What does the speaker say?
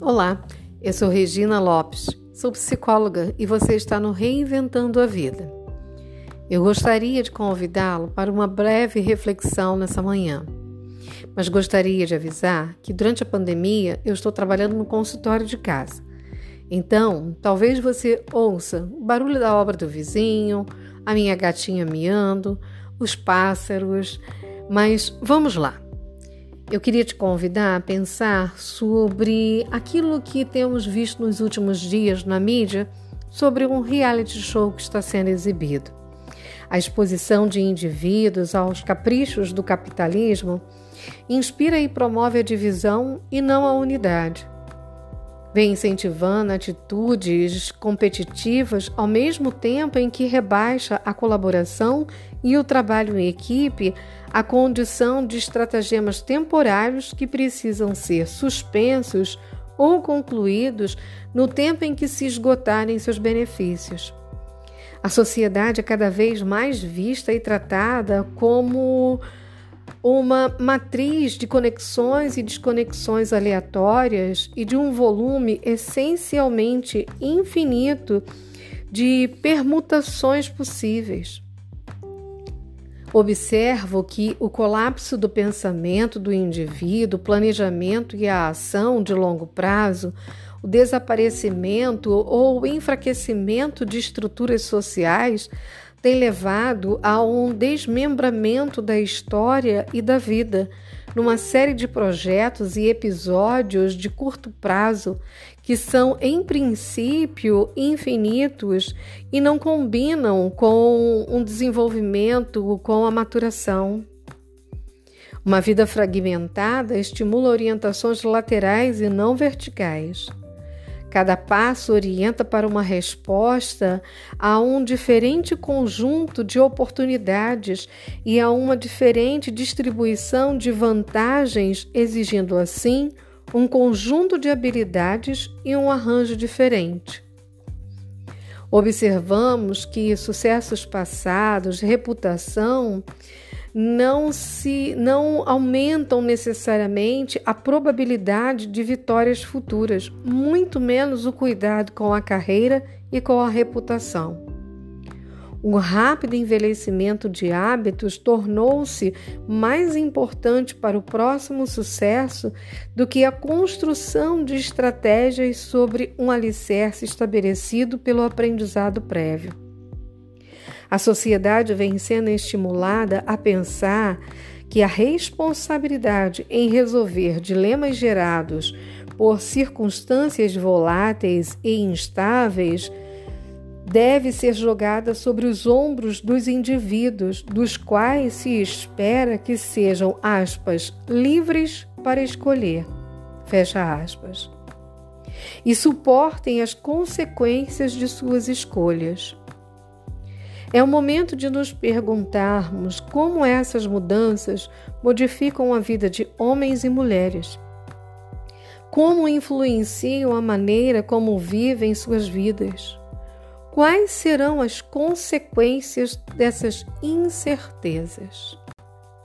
Olá, eu sou Regina Lopes, sou psicóloga e você está no Reinventando a Vida. Eu gostaria de convidá-lo para uma breve reflexão nessa manhã, mas gostaria de avisar que durante a pandemia eu estou trabalhando no consultório de casa. Então, talvez você ouça o barulho da obra do vizinho, a minha gatinha miando, os pássaros, mas vamos lá. Eu queria te convidar a pensar sobre aquilo que temos visto nos últimos dias na mídia sobre um reality show que está sendo exibido. A exposição de indivíduos aos caprichos do capitalismo inspira e promove a divisão e não a unidade vem incentivando atitudes competitivas ao mesmo tempo em que rebaixa a colaboração e o trabalho em equipe à condição de estratagemas temporários que precisam ser suspensos ou concluídos no tempo em que se esgotarem seus benefícios. A sociedade é cada vez mais vista e tratada como uma matriz de conexões e desconexões aleatórias e de um volume essencialmente infinito de permutações possíveis. Observo que o colapso do pensamento do indivíduo, o planejamento e a ação de longo prazo, o desaparecimento ou enfraquecimento de estruturas sociais tem levado a um desmembramento da história e da vida, numa série de projetos e episódios de curto prazo que são, em princípio, infinitos e não combinam com um desenvolvimento, com a maturação. Uma vida fragmentada estimula orientações laterais e não verticais. Cada passo orienta para uma resposta a um diferente conjunto de oportunidades e a uma diferente distribuição de vantagens, exigindo assim um conjunto de habilidades e um arranjo diferente. Observamos que sucessos passados, reputação, não se não aumentam necessariamente a probabilidade de vitórias futuras, muito menos o cuidado com a carreira e com a reputação. O rápido envelhecimento de hábitos tornou-se mais importante para o próximo sucesso do que a construção de estratégias sobre um alicerce estabelecido pelo aprendizado prévio. A sociedade vem sendo estimulada a pensar que a responsabilidade em resolver dilemas gerados por circunstâncias voláteis e instáveis deve ser jogada sobre os ombros dos indivíduos, dos quais se espera que sejam, aspas, livres para escolher, fecha aspas, e suportem as consequências de suas escolhas. É o momento de nos perguntarmos como essas mudanças modificam a vida de homens e mulheres. Como influenciam a maneira como vivem suas vidas? Quais serão as consequências dessas incertezas?